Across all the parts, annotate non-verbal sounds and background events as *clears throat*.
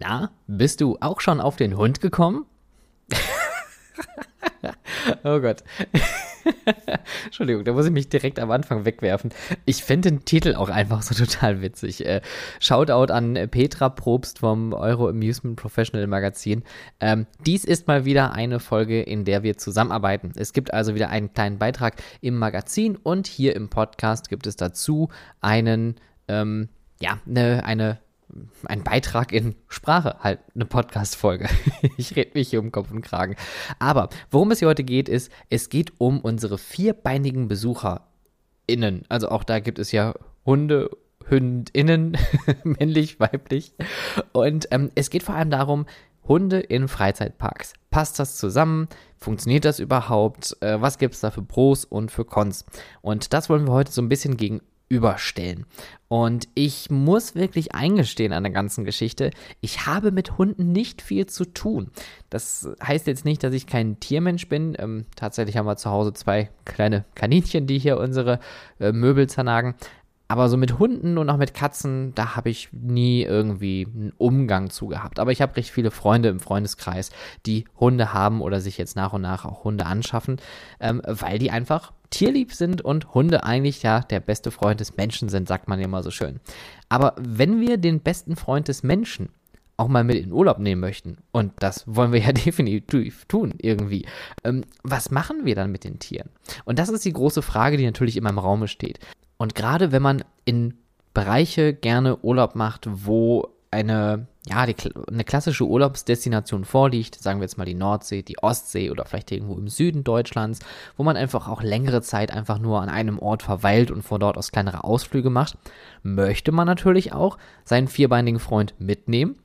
Na, bist du auch schon auf den Hund gekommen? *laughs* oh Gott. *laughs* Entschuldigung, da muss ich mich direkt am Anfang wegwerfen. Ich finde den Titel auch einfach so *laughs* total witzig. Äh, Shoutout an Petra Probst vom Euro Amusement Professional Magazin. Ähm, dies ist mal wieder eine Folge, in der wir zusammenarbeiten. Es gibt also wieder einen kleinen Beitrag im Magazin und hier im Podcast gibt es dazu einen, ähm, ja, ne, eine ein Beitrag in Sprache, halt eine Podcast-Folge. *laughs* ich rede mich hier um Kopf und Kragen. Aber worum es hier heute geht, ist, es geht um unsere vierbeinigen BesucherInnen. Also auch da gibt es ja Hunde, Hündinnen, *laughs* männlich, weiblich. Und ähm, es geht vor allem darum, Hunde in Freizeitparks. Passt das zusammen? Funktioniert das überhaupt? Äh, was gibt es da für Pros und für Cons? Und das wollen wir heute so ein bisschen gegen überstellen. Und ich muss wirklich eingestehen an der ganzen Geschichte, ich habe mit Hunden nicht viel zu tun. Das heißt jetzt nicht, dass ich kein Tiermensch bin. Ähm, tatsächlich haben wir zu Hause zwei kleine Kaninchen, die hier unsere äh, Möbel zernagen. Aber so mit Hunden und auch mit Katzen, da habe ich nie irgendwie einen Umgang zu gehabt. Aber ich habe recht viele Freunde im Freundeskreis, die Hunde haben oder sich jetzt nach und nach auch Hunde anschaffen, ähm, weil die einfach tierlieb sind und Hunde eigentlich ja der beste Freund des Menschen sind, sagt man ja immer so schön. Aber wenn wir den besten Freund des Menschen auch mal mit in Urlaub nehmen möchten, und das wollen wir ja *laughs* definitiv tun irgendwie, ähm, was machen wir dann mit den Tieren? Und das ist die große Frage, die natürlich immer im Raume steht. Und gerade wenn man in Bereiche gerne Urlaub macht, wo eine, ja, die, eine klassische Urlaubsdestination vorliegt, sagen wir jetzt mal die Nordsee, die Ostsee oder vielleicht irgendwo im Süden Deutschlands, wo man einfach auch längere Zeit einfach nur an einem Ort verweilt und von dort aus kleinere Ausflüge macht, möchte man natürlich auch seinen vierbeinigen Freund mitnehmen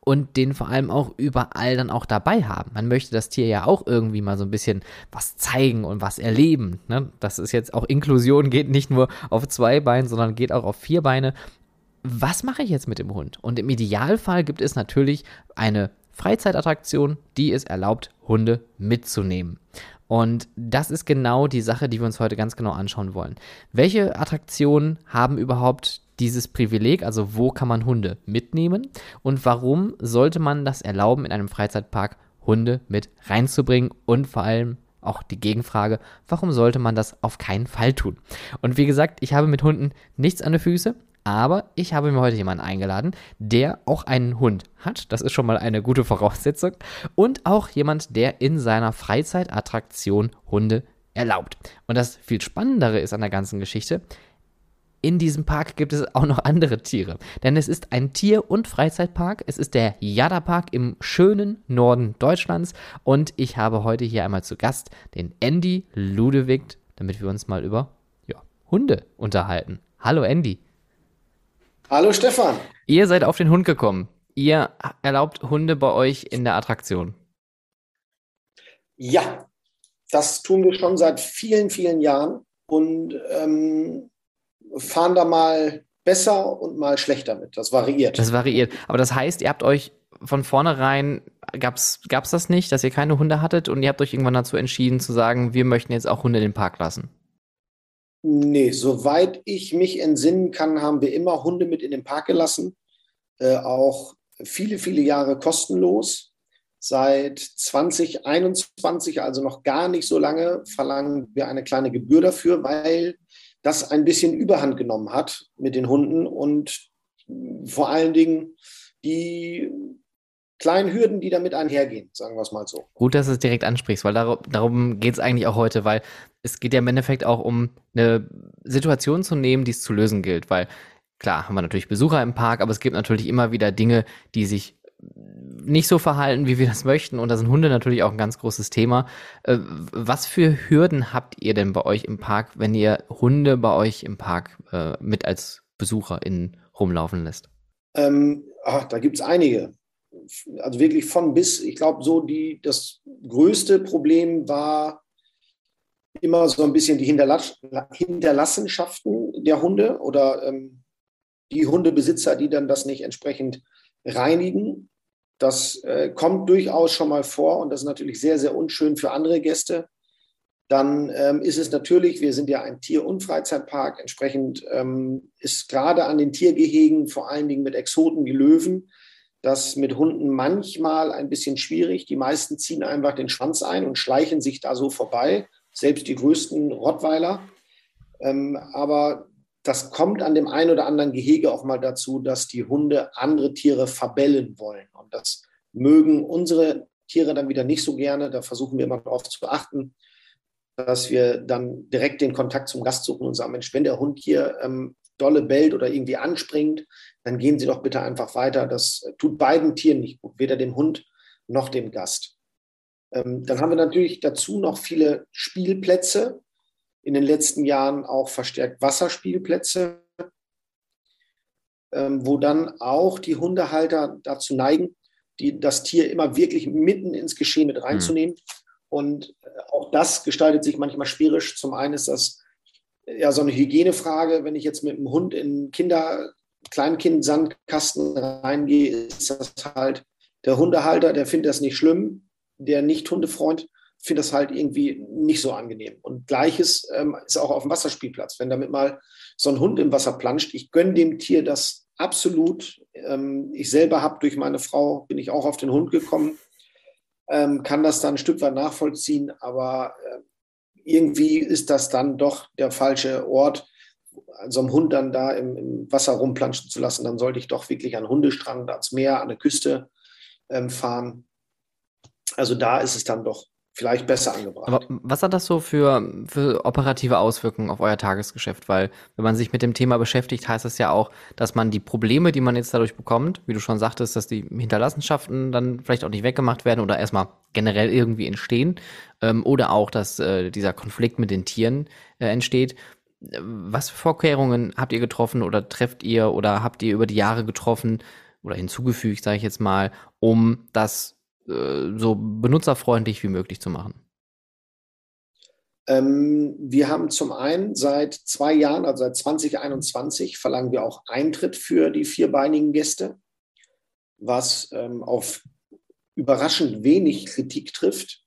und den vor allem auch überall dann auch dabei haben. Man möchte das Tier ja auch irgendwie mal so ein bisschen was zeigen und was erleben. Ne? Das ist jetzt auch Inklusion, geht nicht nur auf zwei Beinen, sondern geht auch auf vier Beine. Was mache ich jetzt mit dem Hund? Und im Idealfall gibt es natürlich eine Freizeitattraktion, die es erlaubt, Hunde mitzunehmen. Und das ist genau die Sache, die wir uns heute ganz genau anschauen wollen. Welche Attraktionen haben überhaupt dieses Privileg, also wo kann man Hunde mitnehmen und warum sollte man das erlauben, in einem Freizeitpark Hunde mit reinzubringen und vor allem auch die Gegenfrage, warum sollte man das auf keinen Fall tun? Und wie gesagt, ich habe mit Hunden nichts an den Füßen, aber ich habe mir heute jemanden eingeladen, der auch einen Hund hat. Das ist schon mal eine gute Voraussetzung. Und auch jemand, der in seiner Freizeitattraktion Hunde erlaubt. Und das viel Spannendere ist an der ganzen Geschichte, in diesem Park gibt es auch noch andere Tiere. Denn es ist ein Tier- und Freizeitpark. Es ist der Jada Park im schönen Norden Deutschlands. Und ich habe heute hier einmal zu Gast den Andy Ludewig, damit wir uns mal über ja, Hunde unterhalten. Hallo Andy. Hallo Stefan. Ihr seid auf den Hund gekommen. Ihr erlaubt Hunde bei euch in der Attraktion. Ja, das tun wir schon seit vielen, vielen Jahren. Und ähm, fahren da mal besser und mal schlechter mit. Das variiert. Das variiert. Aber das heißt, ihr habt euch von vornherein, gab es das nicht, dass ihr keine Hunde hattet und ihr habt euch irgendwann dazu entschieden zu sagen, wir möchten jetzt auch Hunde in den Park lassen? Nee, soweit ich mich entsinnen kann, haben wir immer Hunde mit in den Park gelassen. Äh, auch viele, viele Jahre kostenlos. Seit 2021, also noch gar nicht so lange, verlangen wir eine kleine Gebühr dafür, weil das ein bisschen Überhand genommen hat mit den Hunden und vor allen Dingen die kleinen Hürden, die damit einhergehen, sagen wir es mal so. Gut, dass du es direkt ansprichst, weil darum, darum geht es eigentlich auch heute, weil es geht ja im Endeffekt auch um eine Situation zu nehmen, die es zu lösen gilt, weil klar haben wir natürlich Besucher im Park, aber es gibt natürlich immer wieder Dinge, die sich nicht so verhalten, wie wir das möchten. Und da sind Hunde natürlich auch ein ganz großes Thema. Äh, was für Hürden habt ihr denn bei euch im Park, wenn ihr Hunde bei euch im Park äh, mit als BesucherInnen rumlaufen lässt? Ähm, ach, da gibt es einige. Also wirklich von bis. Ich glaube, so die, das größte Problem war immer so ein bisschen die Hinterlass Hinterlassenschaften der Hunde oder ähm, die Hundebesitzer, die dann das nicht entsprechend reinigen. Das äh, kommt durchaus schon mal vor und das ist natürlich sehr, sehr unschön für andere Gäste. Dann ähm, ist es natürlich, wir sind ja ein Tier- und Freizeitpark, entsprechend ähm, ist gerade an den Tiergehegen, vor allen Dingen mit Exoten wie Löwen, Das mit Hunden manchmal ein bisschen schwierig. Die meisten ziehen einfach den Schwanz ein und schleichen sich da so vorbei, selbst die größten Rottweiler. Ähm, aber das kommt an dem einen oder anderen Gehege auch mal dazu, dass die Hunde andere Tiere verbellen wollen. Und das mögen unsere Tiere dann wieder nicht so gerne. Da versuchen wir immer darauf zu achten, dass wir dann direkt den Kontakt zum Gast suchen und sagen, Mensch, wenn der Hund hier ähm, dolle bellt oder irgendwie anspringt, dann gehen Sie doch bitte einfach weiter. Das tut beiden Tieren nicht gut, weder dem Hund noch dem Gast. Ähm, dann haben wir natürlich dazu noch viele Spielplätze, in den letzten Jahren auch verstärkt Wasserspielplätze, ähm, wo dann auch die Hundehalter dazu neigen, die, das Tier immer wirklich mitten ins Geschehen mit reinzunehmen. Mhm. Und äh, auch das gestaltet sich manchmal schwierig. Zum einen ist das ja so eine Hygienefrage. Wenn ich jetzt mit dem Hund in Kinder, Kleinkind-Sandkasten reingehe, ist das halt der Hundehalter, der findet das nicht schlimm. Der Nicht-Hundefreund finde das halt irgendwie nicht so angenehm. Und gleiches ähm, ist auch auf dem Wasserspielplatz. Wenn damit mal so ein Hund im Wasser planscht, ich gönne dem Tier das absolut. Ähm, ich selber habe durch meine Frau, bin ich auch auf den Hund gekommen, ähm, kann das dann ein Stück weit nachvollziehen, aber äh, irgendwie ist das dann doch der falsche Ort, so einem Hund dann da im, im, Wasser rumplanschen zu lassen. Dann sollte ich doch wirklich an Hundestrand, ans Meer, an der Küste ähm, fahren. Also da ist es dann doch vielleicht besser angebracht. Aber was hat das so für, für operative Auswirkungen auf euer Tagesgeschäft? Weil wenn man sich mit dem Thema beschäftigt, heißt das ja auch, dass man die Probleme, die man jetzt dadurch bekommt, wie du schon sagtest, dass die Hinterlassenschaften dann vielleicht auch nicht weggemacht werden oder erstmal generell irgendwie entstehen ähm, oder auch, dass äh, dieser Konflikt mit den Tieren äh, entsteht. Was für Vorkehrungen habt ihr getroffen oder trefft ihr oder habt ihr über die Jahre getroffen oder hinzugefügt, sage ich jetzt mal, um das äh, so benutzerfreundlich wie möglich zu machen? Ähm, wir haben zum einen seit zwei Jahren, also seit 2021, verlangen wir auch Eintritt für die vierbeinigen Gäste, was ähm, auf überraschend wenig Kritik trifft,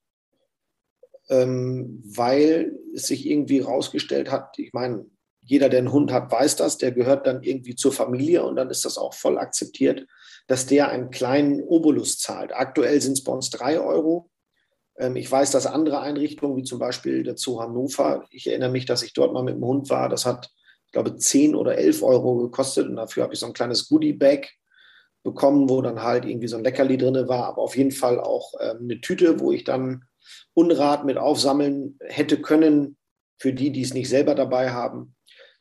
ähm, weil es sich irgendwie herausgestellt hat, ich meine, jeder, der einen Hund hat, weiß das, der gehört dann irgendwie zur Familie und dann ist das auch voll akzeptiert dass der einen kleinen Obolus zahlt. Aktuell sind es bei uns drei Euro. Ähm, ich weiß, dass andere Einrichtungen, wie zum Beispiel der Zoo Hannover, ich erinnere mich, dass ich dort mal mit dem Hund war, das hat, ich glaube, 10 oder 11 Euro gekostet und dafür habe ich so ein kleines Goodie-Bag bekommen, wo dann halt irgendwie so ein Leckerli drin war, aber auf jeden Fall auch ähm, eine Tüte, wo ich dann Unrat mit aufsammeln hätte können für die, die es nicht selber dabei haben.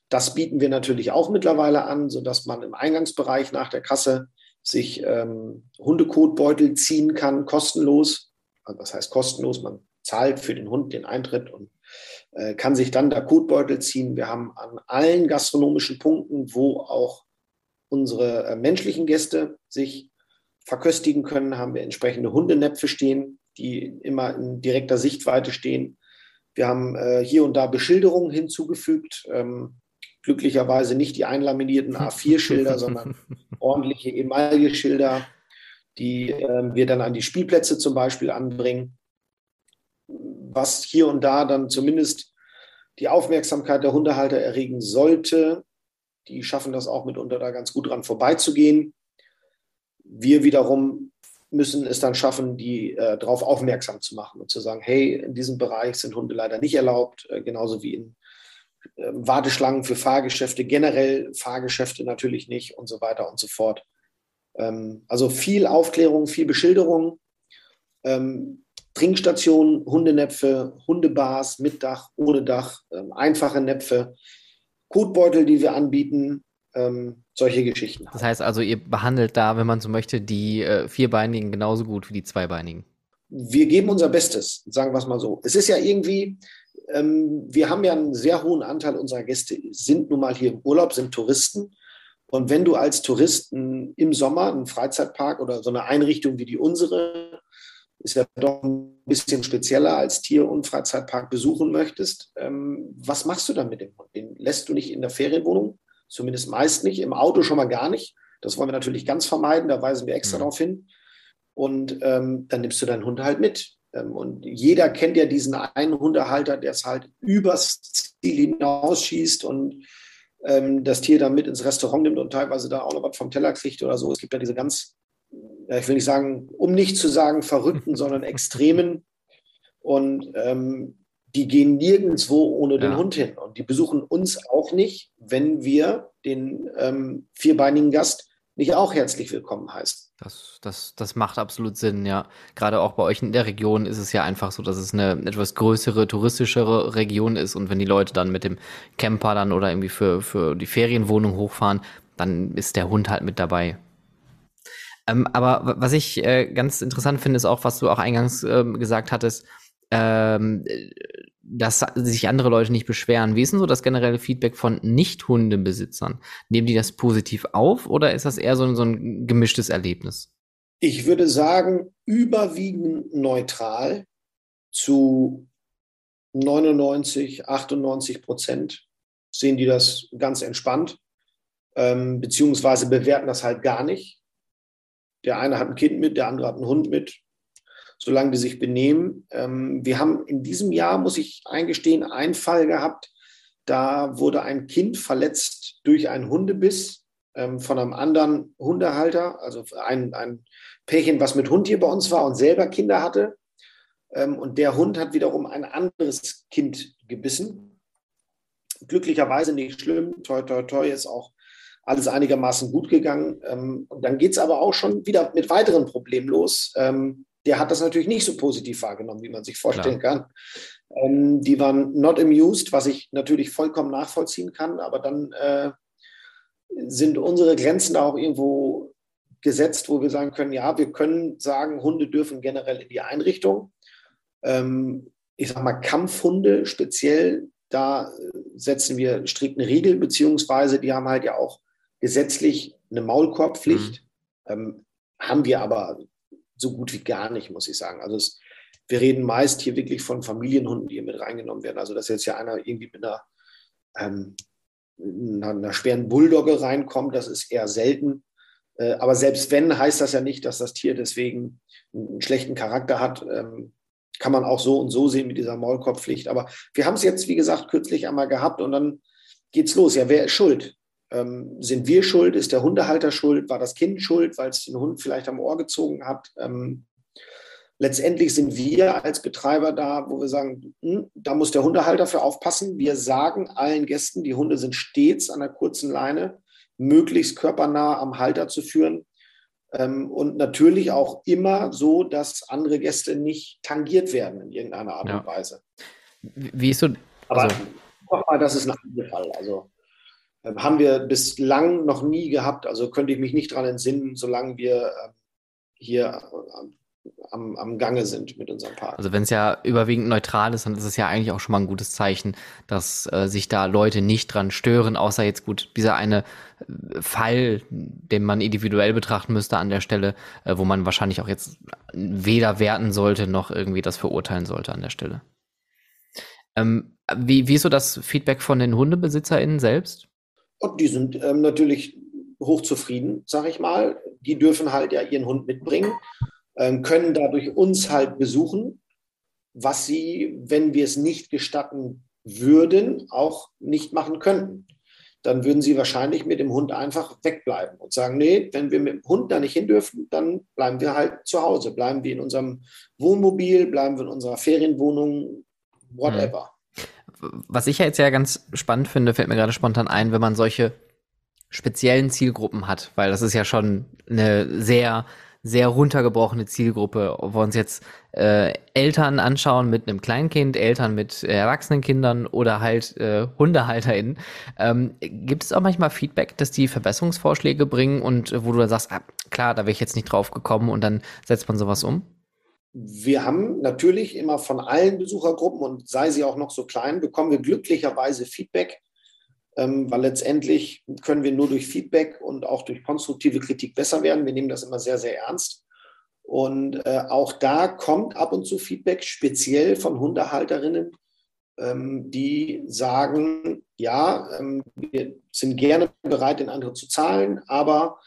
Das bieten wir natürlich auch mittlerweile an, sodass man im Eingangsbereich nach der Kasse sich ähm, Hundekotbeutel ziehen kann, kostenlos. Also was heißt kostenlos? Man zahlt für den Hund den Eintritt und äh, kann sich dann da Kotbeutel ziehen. Wir haben an allen gastronomischen Punkten, wo auch unsere äh, menschlichen Gäste sich verköstigen können, haben wir entsprechende Hundenäpfe stehen, die immer in direkter Sichtweite stehen. Wir haben äh, hier und da Beschilderungen hinzugefügt. Ähm, glücklicherweise nicht die einlaminierten A4-Schilder, *laughs* sondern ordentliche Emaille-Schilder, die äh, wir dann an die Spielplätze zum Beispiel anbringen, was hier und da dann zumindest die Aufmerksamkeit der Hundehalter erregen sollte. Die schaffen das auch mitunter da ganz gut dran vorbeizugehen. Wir wiederum müssen es dann schaffen, die äh, darauf aufmerksam zu machen und zu sagen, hey, in diesem Bereich sind Hunde leider nicht erlaubt, äh, genauso wie in Warteschlangen für Fahrgeschäfte, generell Fahrgeschäfte natürlich nicht und so weiter und so fort. Ähm, also viel Aufklärung, viel Beschilderung, ähm, Trinkstationen, Hundenäpfe, Hundebars mit Dach, ohne Dach, einfache Näpfe, Kotbeutel, die wir anbieten, solche Geschichten. Das heißt also, ihr behandelt da, wenn man so möchte, die äh, Vierbeinigen genauso gut wie die Zweibeinigen. Wir geben unser Bestes, sagen wir es mal so. Es ist ja irgendwie, ähm, wir haben ja einen sehr hohen Anteil unserer Gäste, sind nun mal hier im Urlaub, sind Touristen. Und wenn du als Touristen im Sommer einen Freizeitpark oder so eine Einrichtung wie die unsere, ist ja doch ein bisschen spezieller als Tier- und Freizeitpark besuchen möchtest, ähm, was machst du dann mit dem Hund? Den lässt du nicht in der Ferienwohnung, zumindest meist nicht, im Auto schon mal gar nicht. Das wollen wir natürlich ganz vermeiden, da weisen wir extra mhm. darauf hin. Und ähm, dann nimmst du deinen Hund halt mit. Ähm, und jeder kennt ja diesen einen Hundehalter, der es halt übers Ziel hinausschießt und ähm, das Tier dann mit ins Restaurant nimmt und teilweise da auch noch was vom Teller kriegt oder so. Es gibt ja diese ganz ja, ich will nicht sagen, um nicht zu sagen Verrückten, *laughs* sondern Extremen. Und ähm, die gehen nirgendwo ohne ja. den Hund hin. Und die besuchen uns auch nicht, wenn wir den ähm, vierbeinigen Gast nicht auch herzlich willkommen heißen. Das, das, das macht absolut Sinn, ja. Gerade auch bei euch in der Region ist es ja einfach so, dass es eine etwas größere, touristischere Region ist und wenn die Leute dann mit dem Camper dann oder irgendwie für, für die Ferienwohnung hochfahren, dann ist der Hund halt mit dabei. Ähm, aber was ich äh, ganz interessant finde, ist auch, was du auch eingangs ähm, gesagt hattest, ähm, dass sich andere Leute nicht beschweren. Wie ist denn so das generelle Feedback von Nicht-Hundebesitzern? Nehmen die das positiv auf oder ist das eher so, so ein gemischtes Erlebnis? Ich würde sagen, überwiegend neutral zu 99, 98 Prozent sehen die das ganz entspannt, ähm, beziehungsweise bewerten das halt gar nicht. Der eine hat ein Kind mit, der andere hat einen Hund mit solange die sich benehmen. Ähm, wir haben in diesem Jahr, muss ich eingestehen, einen Fall gehabt, da wurde ein Kind verletzt durch einen Hundebiss ähm, von einem anderen Hundehalter, also ein, ein Pärchen, was mit Hund hier bei uns war und selber Kinder hatte. Ähm, und der Hund hat wiederum ein anderes Kind gebissen. Glücklicherweise nicht schlimm, toi, toi, toi, ist auch alles einigermaßen gut gegangen. Ähm, und dann geht es aber auch schon wieder mit weiteren Problemen los. Ähm, der hat das natürlich nicht so positiv wahrgenommen, wie man sich vorstellen Klar. kann. Ähm, die waren not amused, was ich natürlich vollkommen nachvollziehen kann, aber dann äh, sind unsere Grenzen da auch irgendwo gesetzt, wo wir sagen können, ja, wir können sagen, Hunde dürfen generell in die Einrichtung. Ähm, ich sage mal, Kampfhunde speziell, da setzen wir strikt eine Regel, beziehungsweise die haben halt ja auch gesetzlich eine Maulkorbpflicht. Mhm. Ähm, haben wir aber so gut wie gar nicht, muss ich sagen. Also es, wir reden meist hier wirklich von Familienhunden, die hier mit reingenommen werden. Also dass jetzt ja einer irgendwie mit einer, ähm, einer, schweren Bulldogge reinkommt, das ist eher selten. Äh, aber selbst wenn, heißt das ja nicht, dass das Tier deswegen einen schlechten Charakter hat. Ähm, kann man auch so und so sehen mit dieser Maulkorbpflicht. Aber wir haben es jetzt, wie gesagt, kürzlich einmal gehabt und dann geht's los. Ja, wer ist schuld? Ähm, sind wir schuld? Ist der Hundehalter schuld? War das Kind schuld, weil es den Hund vielleicht am Ohr gezogen hat? Ähm, letztendlich sind wir als Betreiber da, wo wir sagen, hm, da muss der Hundehalter für aufpassen. Wir sagen allen Gästen, die Hunde sind stets an der kurzen Leine, möglichst körpernah am Halter zu führen. Ähm, und natürlich auch immer so, dass andere Gäste nicht tangiert werden in irgendeiner Art ja. und Weise. Wie ist so. Aber also, nochmal, das ist ein anderer Fall. Also haben wir bislang noch nie gehabt. Also könnte ich mich nicht daran entsinnen, solange wir ähm, hier äh, am, am Gange sind mit unserem Park. Also wenn es ja überwiegend neutral ist, dann ist es ja eigentlich auch schon mal ein gutes Zeichen, dass äh, sich da Leute nicht dran stören, außer jetzt gut, dieser eine äh, Fall, den man individuell betrachten müsste an der Stelle, äh, wo man wahrscheinlich auch jetzt weder werten sollte, noch irgendwie das verurteilen sollte an der Stelle. Ähm, wie, wie ist so das Feedback von den HundebesitzerInnen selbst? Und die sind ähm, natürlich hochzufrieden, sage ich mal. Die dürfen halt ja ihren Hund mitbringen, ähm, können dadurch uns halt besuchen, was sie, wenn wir es nicht gestatten würden, auch nicht machen könnten. Dann würden sie wahrscheinlich mit dem Hund einfach wegbleiben und sagen, nee, wenn wir mit dem Hund da nicht hin dürfen, dann bleiben wir halt zu Hause, bleiben wir in unserem Wohnmobil, bleiben wir in unserer Ferienwohnung, whatever. Was ich ja jetzt ja ganz spannend finde, fällt mir gerade spontan ein, wenn man solche speziellen Zielgruppen hat, weil das ist ja schon eine sehr, sehr runtergebrochene Zielgruppe, ob wir uns jetzt äh, Eltern anschauen mit einem Kleinkind, Eltern mit erwachsenen Kindern oder halt äh, HundehalterInnen. Ähm, gibt es auch manchmal Feedback, dass die Verbesserungsvorschläge bringen und äh, wo du dann sagst, ah, klar, da wäre ich jetzt nicht drauf gekommen und dann setzt man sowas um? Wir haben natürlich immer von allen Besuchergruppen und sei sie auch noch so klein, bekommen wir glücklicherweise Feedback, ähm, weil letztendlich können wir nur durch Feedback und auch durch konstruktive Kritik besser werden. Wir nehmen das immer sehr, sehr ernst. Und äh, auch da kommt ab und zu Feedback, speziell von Hundehalterinnen, ähm, die sagen, ja, ähm, wir sind gerne bereit, den anderen zu zahlen, aber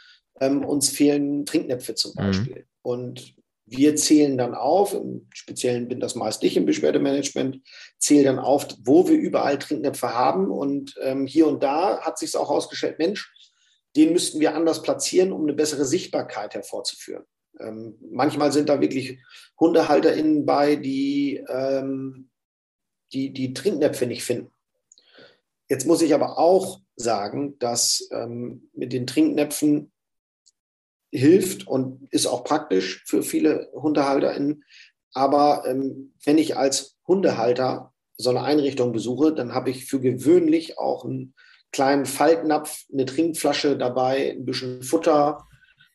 uns fehlen Trinknäpfe zum mhm. Beispiel. Mhm. Und wir zählen dann auf, im Speziellen bin das meist ich im Beschwerdemanagement, zähle dann auf, wo wir überall Trinknäpfe haben. Und ähm, hier und da hat sich auch herausgestellt, Mensch, den müssten wir anders platzieren, um eine bessere Sichtbarkeit hervorzuführen. Ähm, manchmal sind da wirklich HundehalterInnen bei, die, ähm, die die Trinknäpfe nicht finden. Jetzt muss ich aber auch sagen, dass ähm, mit den Trinknäpfen hilft und ist auch praktisch für viele HundehalterInnen. Aber ähm, wenn ich als Hundehalter so eine Einrichtung besuche, dann habe ich für gewöhnlich auch einen kleinen Faltnapf, eine Trinkflasche dabei, ein bisschen Futter.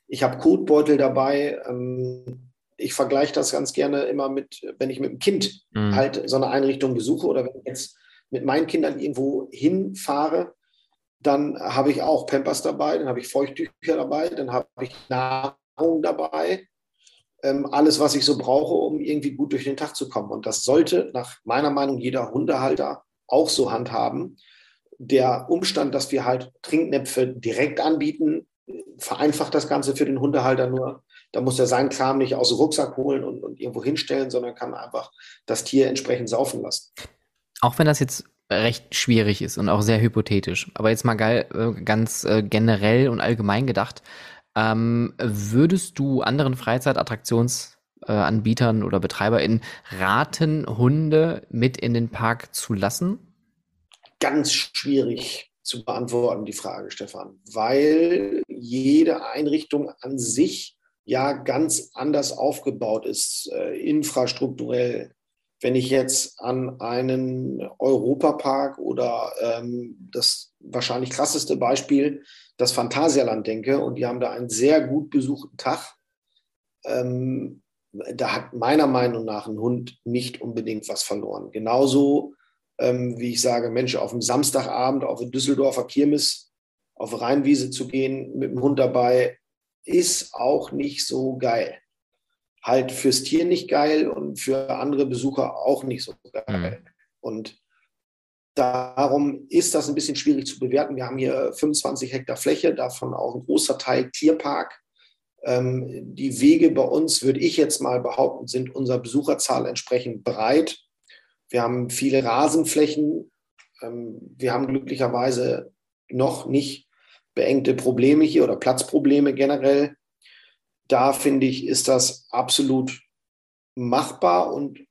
Ich habe Kotbeutel dabei. Ähm, ich vergleiche das ganz gerne immer mit, wenn ich mit dem Kind mhm. halt so eine Einrichtung besuche oder wenn ich jetzt mit meinen Kindern irgendwo hinfahre, dann habe ich auch Pampers dabei, dann habe ich Feuchttücher dabei, dann habe ich Nahrung dabei. Ähm, alles, was ich so brauche, um irgendwie gut durch den Tag zu kommen. Und das sollte nach meiner Meinung jeder Hundehalter auch so handhaben. Der Umstand, dass wir halt Trinknäpfe direkt anbieten, vereinfacht das Ganze für den Hundehalter nur. Da muss er seinen Kram nicht aus dem Rucksack holen und, und irgendwo hinstellen, sondern kann einfach das Tier entsprechend saufen lassen. Auch wenn das jetzt recht schwierig ist und auch sehr hypothetisch, aber jetzt mal äh, ganz äh, generell und allgemein gedacht, ähm, würdest du anderen Freizeitattraktionsanbietern äh, oder BetreiberInnen raten, Hunde mit in den Park zu lassen? Ganz schwierig zu beantworten, die Frage, Stefan, weil jede Einrichtung an sich ja ganz anders aufgebaut ist, äh, infrastrukturell. Wenn ich jetzt an einen Europapark oder ähm, das wahrscheinlich krasseste Beispiel, das Phantasialand denke, und die haben da einen sehr gut besuchten Tag, ähm, da hat meiner Meinung nach ein Hund nicht unbedingt was verloren. Genauso ähm, wie ich sage, Mensch, auf dem Samstagabend auf eine Düsseldorfer Kirmes auf Rheinwiese zu gehen mit dem Hund dabei, ist auch nicht so geil. Halt fürs Tier nicht geil und für andere Besucher auch nicht so geil. Mhm. Und darum ist das ein bisschen schwierig zu bewerten. Wir haben hier 25 Hektar Fläche, davon auch ein großer Teil Tierpark. Ähm, die Wege bei uns, würde ich jetzt mal behaupten, sind unserer Besucherzahl entsprechend breit. Wir haben viele Rasenflächen. Ähm, wir haben glücklicherweise noch nicht beengte Probleme hier oder Platzprobleme generell. Da finde ich, ist das absolut machbar und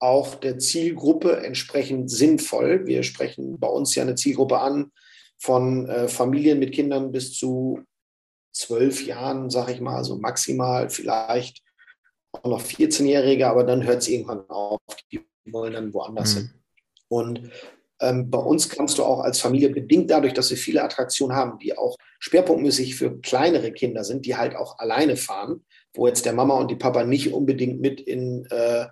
auch der Zielgruppe entsprechend sinnvoll. Wir sprechen bei uns ja eine Zielgruppe an von äh, Familien mit Kindern bis zu zwölf Jahren, sage ich mal, also maximal vielleicht auch noch 14-Jährige, aber dann hört es irgendwann auf. Die wollen dann woanders mhm. hin. Und ähm, bei uns kannst du auch als Familie bedingt dadurch, dass wir viele Attraktionen haben, die auch schwerpunktmäßig für kleinere Kinder sind, die halt auch alleine fahren, wo jetzt der Mama und die Papa nicht unbedingt mit in äh,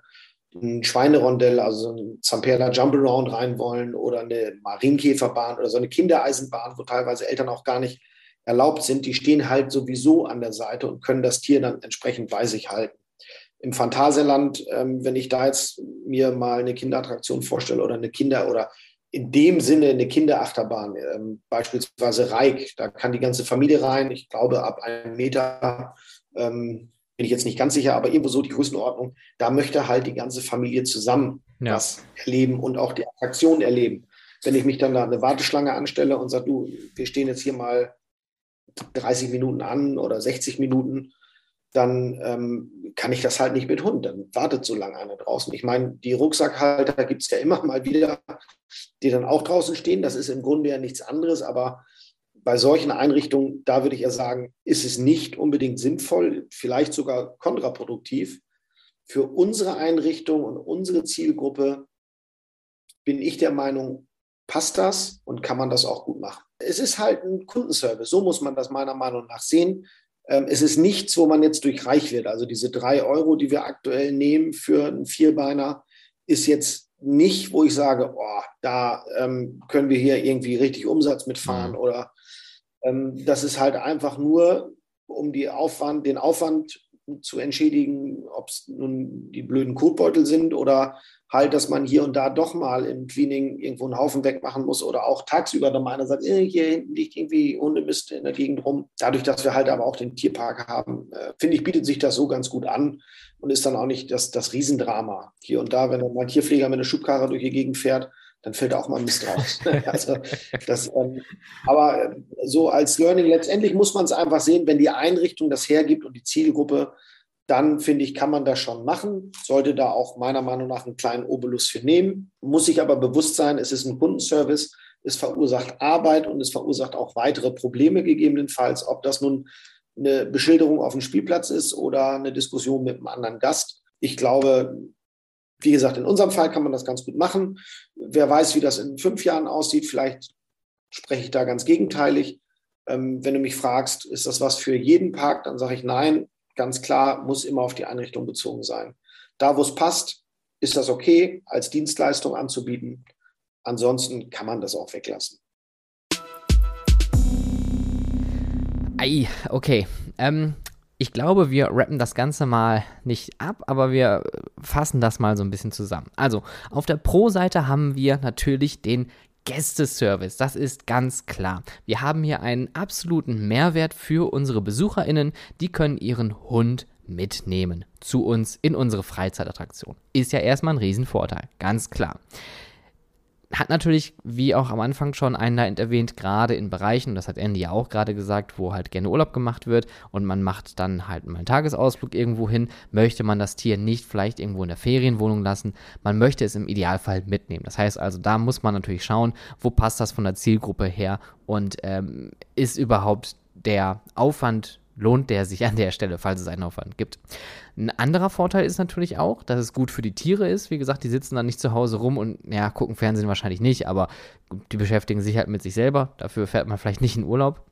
ein Schweinerondell, also ein Zamperla Jump-Around rein wollen oder eine Marienkäferbahn oder so eine Kindereisenbahn, wo teilweise Eltern auch gar nicht erlaubt sind, die stehen halt sowieso an der Seite und können das Tier dann entsprechend bei sich halten. Im Phantasialand, ähm, wenn ich da jetzt mir mal eine Kinderattraktion vorstelle oder eine Kinder- oder in dem Sinne eine Kinderachterbahn, ähm, beispielsweise Reik, da kann die ganze Familie rein. Ich glaube, ab einem Meter ähm, bin ich jetzt nicht ganz sicher, aber irgendwo so die Größenordnung. Da möchte halt die ganze Familie zusammen ja. das erleben und auch die Attraktion erleben. Wenn ich mich dann da eine Warteschlange anstelle und sage, du, wir stehen jetzt hier mal 30 Minuten an oder 60 Minuten, dann ähm, kann ich das halt nicht mit Hund. Dann wartet so lange einer draußen. Ich meine, die Rucksackhalter gibt es ja immer mal wieder, die dann auch draußen stehen. Das ist im Grunde ja nichts anderes, aber bei solchen Einrichtungen, da würde ich ja sagen, ist es nicht unbedingt sinnvoll, vielleicht sogar kontraproduktiv. Für unsere Einrichtung und unsere Zielgruppe bin ich der Meinung, passt das und kann man das auch gut machen. Es ist halt ein Kundenservice, so muss man das meiner Meinung nach sehen. Ähm, es ist nichts, wo man jetzt durch reich wird. Also diese drei Euro, die wir aktuell nehmen für einen Vierbeiner, ist jetzt nicht, wo ich sage, oh, da ähm, können wir hier irgendwie richtig Umsatz mitfahren mhm. oder ähm, das ist halt einfach nur, um die Aufwand, den Aufwand zu entschädigen, ob es nun die blöden Kotbeutel sind oder halt, dass man hier und da doch mal im Cleaning irgendwo einen Haufen wegmachen muss oder auch tagsüber dann mal einer sagt, äh, hier hinten liegt irgendwie Hundemist in der Gegend rum. Dadurch, dass wir halt aber auch den Tierpark haben, äh, finde ich, bietet sich das so ganz gut an und ist dann auch nicht das, das Riesendrama. Hier und da, wenn dann mal ein Tierpfleger mit einer Schubkarre durch die Gegend fährt, dann fällt auch mal Mist raus. *laughs* also das, ähm, aber äh, so als Learning, letztendlich muss man es einfach sehen, wenn die Einrichtung das hergibt und die Zielgruppe, dann finde ich, kann man das schon machen, sollte da auch meiner Meinung nach einen kleinen Obolus für nehmen, muss sich aber bewusst sein, es ist ein Kundenservice, es verursacht Arbeit und es verursacht auch weitere Probleme gegebenenfalls, ob das nun eine Beschilderung auf dem Spielplatz ist oder eine Diskussion mit einem anderen Gast. Ich glaube, wie gesagt, in unserem Fall kann man das ganz gut machen. Wer weiß, wie das in fünf Jahren aussieht, vielleicht spreche ich da ganz gegenteilig. Ähm, wenn du mich fragst, ist das was für jeden Park, dann sage ich nein, ganz klar, muss immer auf die Einrichtung bezogen sein. Da, wo es passt, ist das okay, als Dienstleistung anzubieten. Ansonsten kann man das auch weglassen. Ei, okay. Ähm, ich glaube, wir rappen das Ganze mal nicht ab, aber wir fassen das mal so ein bisschen zusammen. Also, auf der Pro-Seite haben wir natürlich den Gästeservice, das ist ganz klar. Wir haben hier einen absoluten Mehrwert für unsere BesucherInnen, die können ihren Hund mitnehmen zu uns in unsere Freizeitattraktion. Ist ja erstmal ein Riesenvorteil, ganz klar hat natürlich, wie auch am Anfang schon einleitend erwähnt, gerade in Bereichen, das hat Andy ja auch gerade gesagt, wo halt gerne Urlaub gemacht wird und man macht dann halt mal einen Tagesausflug irgendwo hin, möchte man das Tier nicht vielleicht irgendwo in der Ferienwohnung lassen, man möchte es im Idealfall mitnehmen. Das heißt also, da muss man natürlich schauen, wo passt das von der Zielgruppe her und ähm, ist überhaupt der Aufwand lohnt der sich an der Stelle, falls es einen Aufwand gibt. Ein anderer Vorteil ist natürlich auch, dass es gut für die Tiere ist. Wie gesagt, die sitzen dann nicht zu Hause rum und ja, gucken Fernsehen wahrscheinlich nicht, aber die beschäftigen sich halt mit sich selber. Dafür fährt man vielleicht nicht in Urlaub.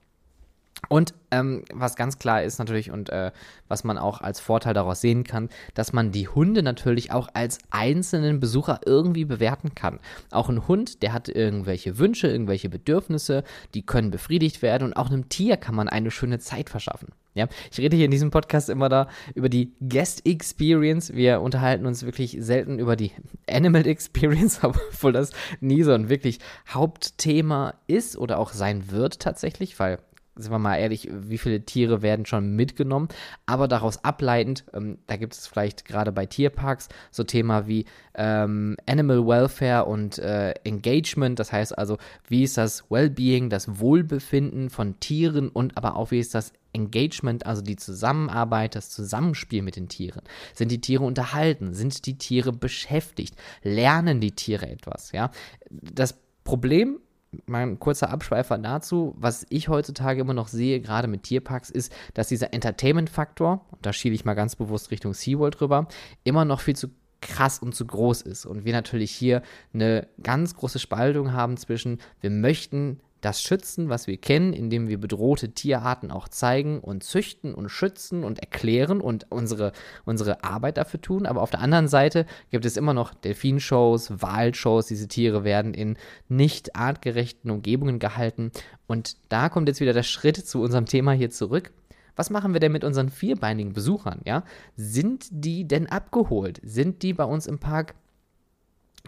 Und ähm, was ganz klar ist natürlich und äh, was man auch als Vorteil daraus sehen kann, dass man die Hunde natürlich auch als einzelnen Besucher irgendwie bewerten kann. Auch ein Hund, der hat irgendwelche Wünsche, irgendwelche Bedürfnisse, die können befriedigt werden und auch einem Tier kann man eine schöne Zeit verschaffen. Ja, ich rede hier in diesem Podcast immer da über die Guest Experience. Wir unterhalten uns wirklich selten über die Animal Experience, *laughs* obwohl das nie so ein wirklich Hauptthema ist oder auch sein wird tatsächlich, weil sind wir mal ehrlich, wie viele Tiere werden schon mitgenommen, aber daraus ableitend, ähm, da gibt es vielleicht gerade bei Tierparks so Thema wie ähm, Animal Welfare und äh, Engagement, das heißt also, wie ist das Wellbeing, das Wohlbefinden von Tieren und aber auch wie ist das Engagement, also die Zusammenarbeit, das Zusammenspiel mit den Tieren. Sind die Tiere unterhalten? Sind die Tiere beschäftigt? Lernen die Tiere etwas? Ja, das Problem mal ein kurzer Abschweifer dazu, was ich heutzutage immer noch sehe, gerade mit Tierparks, ist, dass dieser Entertainment-Faktor, da schiebe ich mal ganz bewusst Richtung SeaWorld rüber, immer noch viel zu krass und zu groß ist. Und wir natürlich hier eine ganz große Spaltung haben zwischen, wir möchten das Schützen, was wir kennen, indem wir bedrohte Tierarten auch zeigen und züchten und schützen und erklären und unsere, unsere Arbeit dafür tun. Aber auf der anderen Seite gibt es immer noch Delfinshows, Walshows. Diese Tiere werden in nicht artgerechten Umgebungen gehalten. Und da kommt jetzt wieder der Schritt zu unserem Thema hier zurück. Was machen wir denn mit unseren vierbeinigen Besuchern? Ja? Sind die denn abgeholt? Sind die bei uns im Park,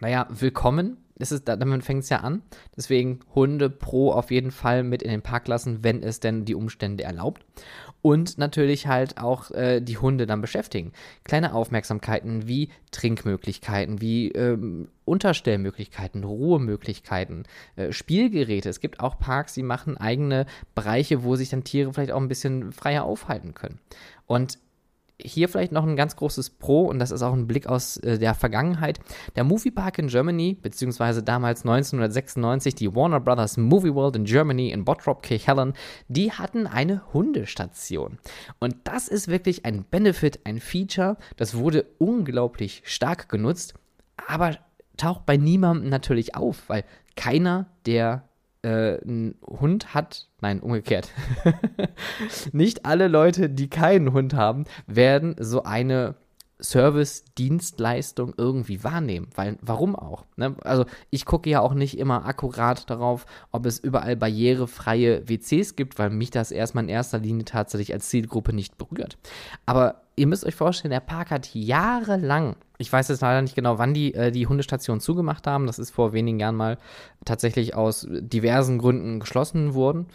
naja, willkommen? Das ist, damit fängt es ja an. Deswegen Hunde pro auf jeden Fall mit in den Park lassen, wenn es denn die Umstände erlaubt. Und natürlich halt auch äh, die Hunde dann beschäftigen. Kleine Aufmerksamkeiten wie Trinkmöglichkeiten, wie ähm, Unterstellmöglichkeiten, Ruhemöglichkeiten, äh, Spielgeräte. Es gibt auch Parks, die machen eigene Bereiche, wo sich dann Tiere vielleicht auch ein bisschen freier aufhalten können. Und hier vielleicht noch ein ganz großes Pro und das ist auch ein Blick aus äh, der Vergangenheit. Der Moviepark in Germany, beziehungsweise damals 1996 die Warner Brothers Movie World in Germany in Bottrop Kirchhellen, die hatten eine Hundestation. Und das ist wirklich ein Benefit, ein Feature, das wurde unglaublich stark genutzt, aber taucht bei niemandem natürlich auf, weil keiner der äh, einen Hund hat, nein, umgekehrt. *laughs* Nicht alle Leute, die keinen Hund haben, werden so eine Service-Dienstleistung irgendwie wahrnehmen. Weil, warum auch? Ne? Also, ich gucke ja auch nicht immer akkurat darauf, ob es überall barrierefreie WCs gibt, weil mich das erstmal in erster Linie tatsächlich als Zielgruppe nicht berührt. Aber ihr müsst euch vorstellen, der Park hat jahrelang, ich weiß jetzt leider nicht genau, wann die äh, die Hundestation zugemacht haben, das ist vor wenigen Jahren mal tatsächlich aus diversen Gründen geschlossen worden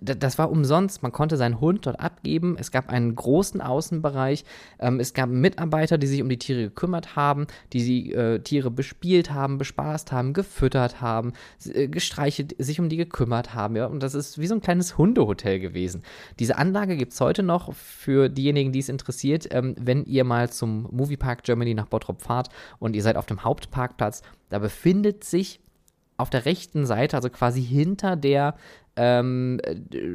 das war umsonst. Man konnte seinen Hund dort abgeben. Es gab einen großen Außenbereich. Ähm, es gab Mitarbeiter, die sich um die Tiere gekümmert haben, die die äh, Tiere bespielt haben, bespaßt haben, gefüttert haben, äh, gestreichelt, sich um die gekümmert haben. Ja? Und das ist wie so ein kleines Hundehotel gewesen. Diese Anlage gibt es heute noch für diejenigen, die es interessiert. Ähm, wenn ihr mal zum Moviepark Germany nach Bottrop fahrt und ihr seid auf dem Hauptparkplatz, da befindet sich auf der rechten Seite, also quasi hinter der ähm,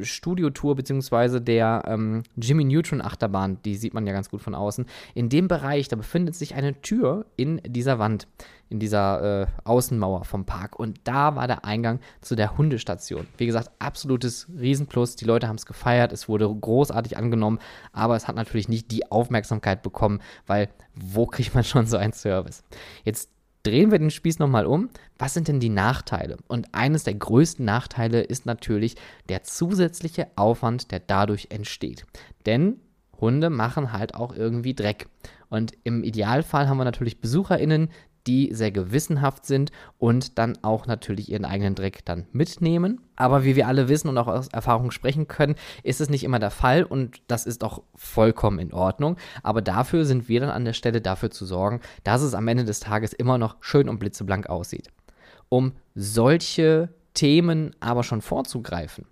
Studiotour beziehungsweise der ähm, Jimmy Neutron Achterbahn, die sieht man ja ganz gut von außen. In dem Bereich, da befindet sich eine Tür in dieser Wand, in dieser äh, Außenmauer vom Park. Und da war der Eingang zu der Hundestation. Wie gesagt, absolutes Riesenplus. Die Leute haben es gefeiert, es wurde großartig angenommen, aber es hat natürlich nicht die Aufmerksamkeit bekommen, weil wo kriegt man schon so einen Service? Jetzt drehen wir den Spieß nochmal um. Was sind denn die Nachteile? Und eines der größten Nachteile ist natürlich der zusätzliche Aufwand, der dadurch entsteht. Denn Hunde machen halt auch irgendwie Dreck. Und im Idealfall haben wir natürlich BesucherInnen, die sehr gewissenhaft sind und dann auch natürlich ihren eigenen Dreck dann mitnehmen. Aber wie wir alle wissen und auch aus Erfahrung sprechen können, ist es nicht immer der Fall und das ist auch vollkommen in Ordnung. Aber dafür sind wir dann an der Stelle dafür zu sorgen, dass es am Ende des Tages immer noch schön und blitzeblank aussieht. Um solche Themen aber schon vorzugreifen,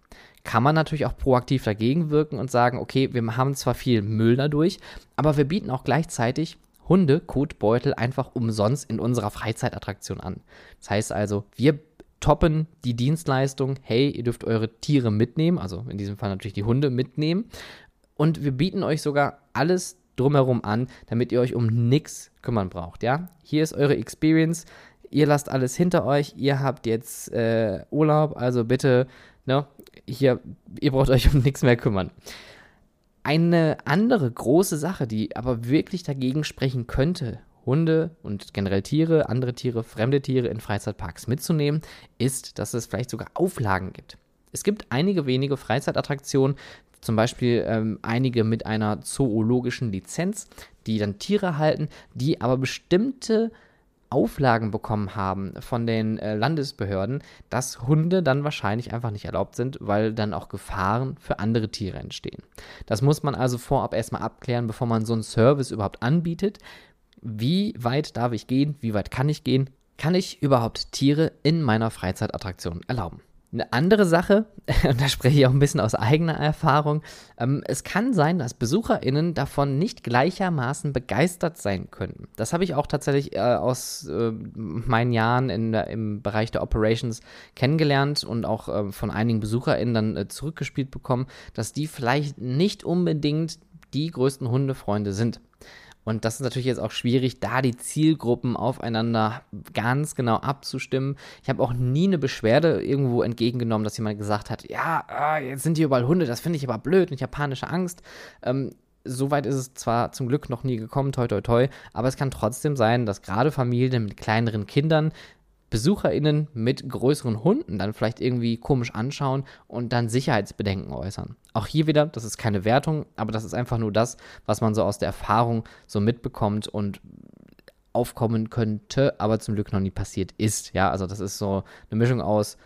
kann man natürlich auch proaktiv dagegen wirken und sagen, okay, wir haben zwar viel Müll dadurch, aber wir bieten auch gleichzeitig Hunde-Kotbeutel einfach umsonst in unserer Freizeitattraktion an. Das heißt also, wir toppen die Dienstleistung, hey, ihr dürft eure Tiere mitnehmen, also in diesem Fall natürlich die Hunde mitnehmen. Und wir bieten euch sogar alles drumherum an, damit ihr euch um nichts kümmern braucht. Ja, hier ist eure Experience. Ihr lasst alles hinter euch. Ihr habt jetzt äh, Urlaub, also bitte, ne, hier, ihr braucht euch um nichts mehr kümmern. Eine andere große Sache, die aber wirklich dagegen sprechen könnte, Hunde und generell Tiere, andere Tiere, fremde Tiere in Freizeitparks mitzunehmen, ist, dass es vielleicht sogar Auflagen gibt. Es gibt einige wenige Freizeitattraktionen, zum Beispiel ähm, einige mit einer zoologischen Lizenz, die dann Tiere halten, die aber bestimmte Auflagen bekommen haben von den äh, Landesbehörden, dass Hunde dann wahrscheinlich einfach nicht erlaubt sind, weil dann auch Gefahren für andere Tiere entstehen. Das muss man also vorab erstmal abklären, bevor man so einen Service überhaupt anbietet. Wie weit darf ich gehen? Wie weit kann ich gehen? Kann ich überhaupt Tiere in meiner Freizeitattraktion erlauben? Eine andere Sache, *laughs* und da spreche ich auch ein bisschen aus eigener Erfahrung, ähm, es kann sein, dass BesucherInnen davon nicht gleichermaßen begeistert sein können. Das habe ich auch tatsächlich äh, aus äh, meinen Jahren in, im Bereich der Operations kennengelernt und auch äh, von einigen BesucherInnen dann äh, zurückgespielt bekommen, dass die vielleicht nicht unbedingt die größten Hundefreunde sind. Und das ist natürlich jetzt auch schwierig, da die Zielgruppen aufeinander ganz genau abzustimmen. Ich habe auch nie eine Beschwerde irgendwo entgegengenommen, dass jemand gesagt hat, ja, ah, jetzt sind hier überall Hunde, das finde ich aber blöd und ich habe panische Angst. Ähm, Soweit ist es zwar zum Glück noch nie gekommen, toi toi toi, aber es kann trotzdem sein, dass gerade Familien mit kleineren Kindern BesucherInnen mit größeren Hunden dann vielleicht irgendwie komisch anschauen und dann Sicherheitsbedenken äußern. Auch hier wieder, das ist keine Wertung, aber das ist einfach nur das, was man so aus der Erfahrung so mitbekommt und aufkommen könnte, aber zum Glück noch nie passiert ist. Ja, also das ist so eine Mischung aus,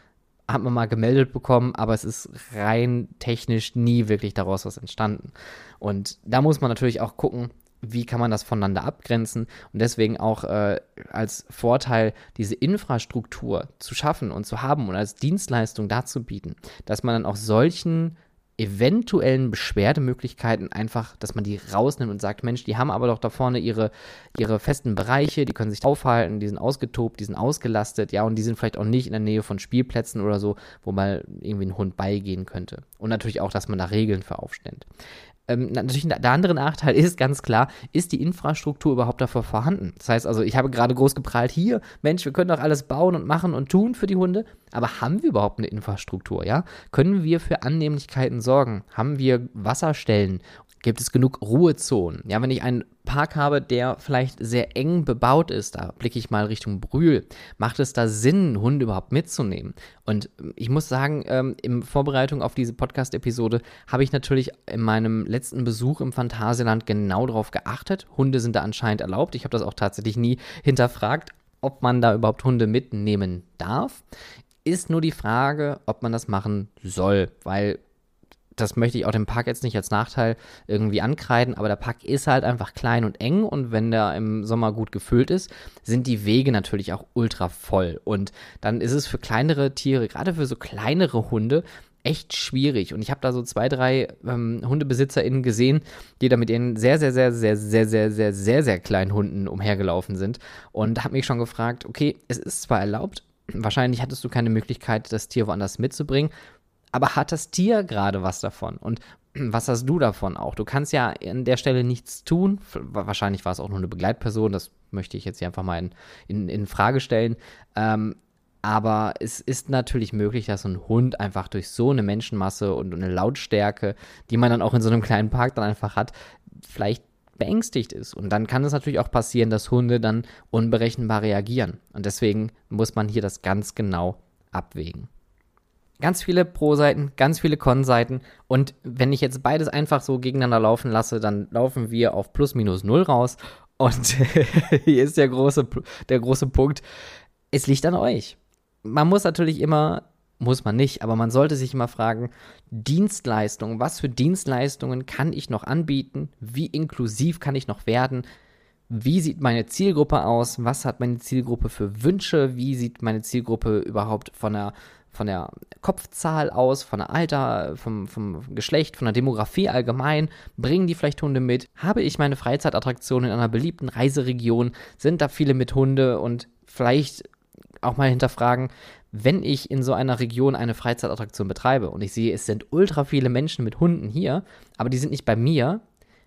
hat man mal gemeldet bekommen, aber es ist rein technisch nie wirklich daraus was entstanden. Und da muss man natürlich auch gucken, wie kann man das voneinander abgrenzen und deswegen auch äh, als Vorteil diese Infrastruktur zu schaffen und zu haben und als Dienstleistung dazu bieten, dass man dann auch solchen eventuellen Beschwerdemöglichkeiten einfach, dass man die rausnimmt und sagt, Mensch, die haben aber doch da vorne ihre, ihre festen Bereiche, die können sich aufhalten, die sind ausgetobt, die sind ausgelastet, ja, und die sind vielleicht auch nicht in der Nähe von Spielplätzen oder so, wo mal irgendwie ein Hund beigehen könnte. Und natürlich auch, dass man da Regeln für aufstellt. Ähm, natürlich der andere Nachteil *laughs* ist ganz klar, ist die Infrastruktur überhaupt dafür vorhanden? Das heißt also, ich habe gerade groß geprahlt, hier, Mensch, wir können doch alles bauen und machen und tun für die Hunde, aber haben wir überhaupt eine Infrastruktur, ja? Können wir für Annehmlichkeiten sorgen? Haben wir Wasserstellen? Gibt es genug Ruhezonen? Ja, wenn ich einen Park habe, der vielleicht sehr eng bebaut ist, da blicke ich mal Richtung Brühl, macht es da Sinn, Hunde überhaupt mitzunehmen? Und ich muss sagen, ähm, in Vorbereitung auf diese Podcast-Episode habe ich natürlich in meinem letzten Besuch im Phantasialand genau darauf geachtet. Hunde sind da anscheinend erlaubt. Ich habe das auch tatsächlich nie hinterfragt, ob man da überhaupt Hunde mitnehmen darf. Ist nur die Frage, ob man das machen soll, weil das möchte ich auch dem Park jetzt nicht als Nachteil irgendwie ankreiden, aber der Park ist halt einfach klein und eng und wenn der im Sommer gut gefüllt ist, sind die Wege natürlich auch ultra voll. Und dann ist es für kleinere Tiere, gerade für so kleinere Hunde, echt schwierig. Und ich habe da so zwei, drei ähm, HundebesitzerInnen gesehen, die da mit ihren sehr, sehr, sehr, sehr, sehr, sehr, sehr, sehr, sehr kleinen Hunden umhergelaufen sind. Und habe mich schon gefragt, okay, es ist zwar erlaubt, wahrscheinlich hattest du keine Möglichkeit, das Tier woanders mitzubringen, aber hat das Tier gerade was davon? Und *clears throat* was hast du davon auch? Du kannst ja an der Stelle nichts tun. Wahrscheinlich war es auch nur eine Begleitperson, das möchte ich jetzt hier einfach mal in, in, in Frage stellen. Ähm, aber es ist natürlich möglich, dass ein Hund einfach durch so eine Menschenmasse und eine Lautstärke, die man dann auch in so einem kleinen Park dann einfach hat, vielleicht beängstigt ist. Und dann kann es natürlich auch passieren, dass Hunde dann unberechenbar reagieren. Und deswegen muss man hier das ganz genau abwägen. Ganz viele Pro-Seiten, ganz viele Con-Seiten. Und wenn ich jetzt beides einfach so gegeneinander laufen lasse, dann laufen wir auf plus minus null raus. Und *laughs* hier ist der große, der große Punkt. Es liegt an euch. Man muss natürlich immer, muss man nicht, aber man sollte sich immer fragen, Dienstleistungen, was für Dienstleistungen kann ich noch anbieten? Wie inklusiv kann ich noch werden? Wie sieht meine Zielgruppe aus? Was hat meine Zielgruppe für Wünsche? Wie sieht meine Zielgruppe überhaupt von der von der Kopfzahl aus, von der Alter, vom, vom Geschlecht, von der Demografie allgemein, bringen die vielleicht Hunde mit? Habe ich meine Freizeitattraktion in einer beliebten Reiseregion? Sind da viele mit Hunde? Und vielleicht auch mal hinterfragen, wenn ich in so einer Region eine Freizeitattraktion betreibe und ich sehe, es sind ultra viele Menschen mit Hunden hier, aber die sind nicht bei mir,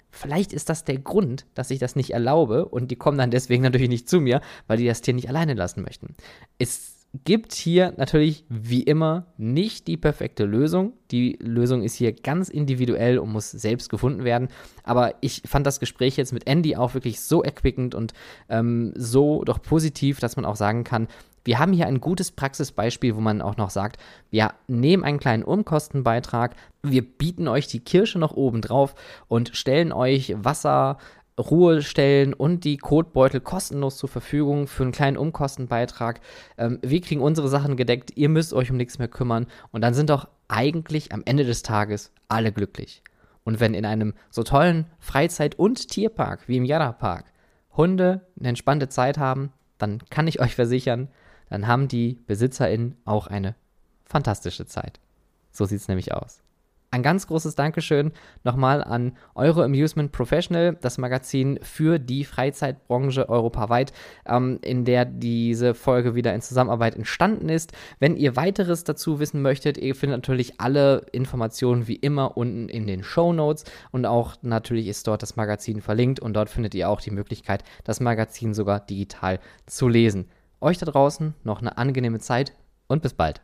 Vielleicht ist das der Grund, dass ich das nicht erlaube und die kommen dann deswegen natürlich nicht zu mir, weil die das Tier nicht alleine lassen möchten. Es gibt hier natürlich wie immer nicht die perfekte Lösung. Die Lösung ist hier ganz individuell und muss selbst gefunden werden. Aber ich fand das Gespräch jetzt mit Andy auch wirklich so erquickend und ähm, so doch positiv, dass man auch sagen kann, wir haben hier ein gutes Praxisbeispiel, wo man auch noch sagt, wir nehmen einen kleinen Umkostenbeitrag, wir bieten euch die Kirsche noch oben drauf und stellen euch Wasser, Ruhestellen und die Kotbeutel kostenlos zur Verfügung für einen kleinen Umkostenbeitrag. Ähm, wir kriegen unsere Sachen gedeckt, ihr müsst euch um nichts mehr kümmern und dann sind doch eigentlich am Ende des Tages alle glücklich. Und wenn in einem so tollen Freizeit- und Tierpark wie im Yara Park Hunde eine entspannte Zeit haben, dann kann ich euch versichern, dann haben die BesitzerInnen auch eine fantastische Zeit. So sieht es nämlich aus. Ein ganz großes Dankeschön nochmal an Euro Amusement Professional, das Magazin für die Freizeitbranche europaweit, ähm, in der diese Folge wieder in Zusammenarbeit entstanden ist. Wenn ihr weiteres dazu wissen möchtet, ihr findet natürlich alle Informationen wie immer unten in den Show Notes und auch natürlich ist dort das Magazin verlinkt und dort findet ihr auch die Möglichkeit, das Magazin sogar digital zu lesen. Euch da draußen noch eine angenehme Zeit und bis bald.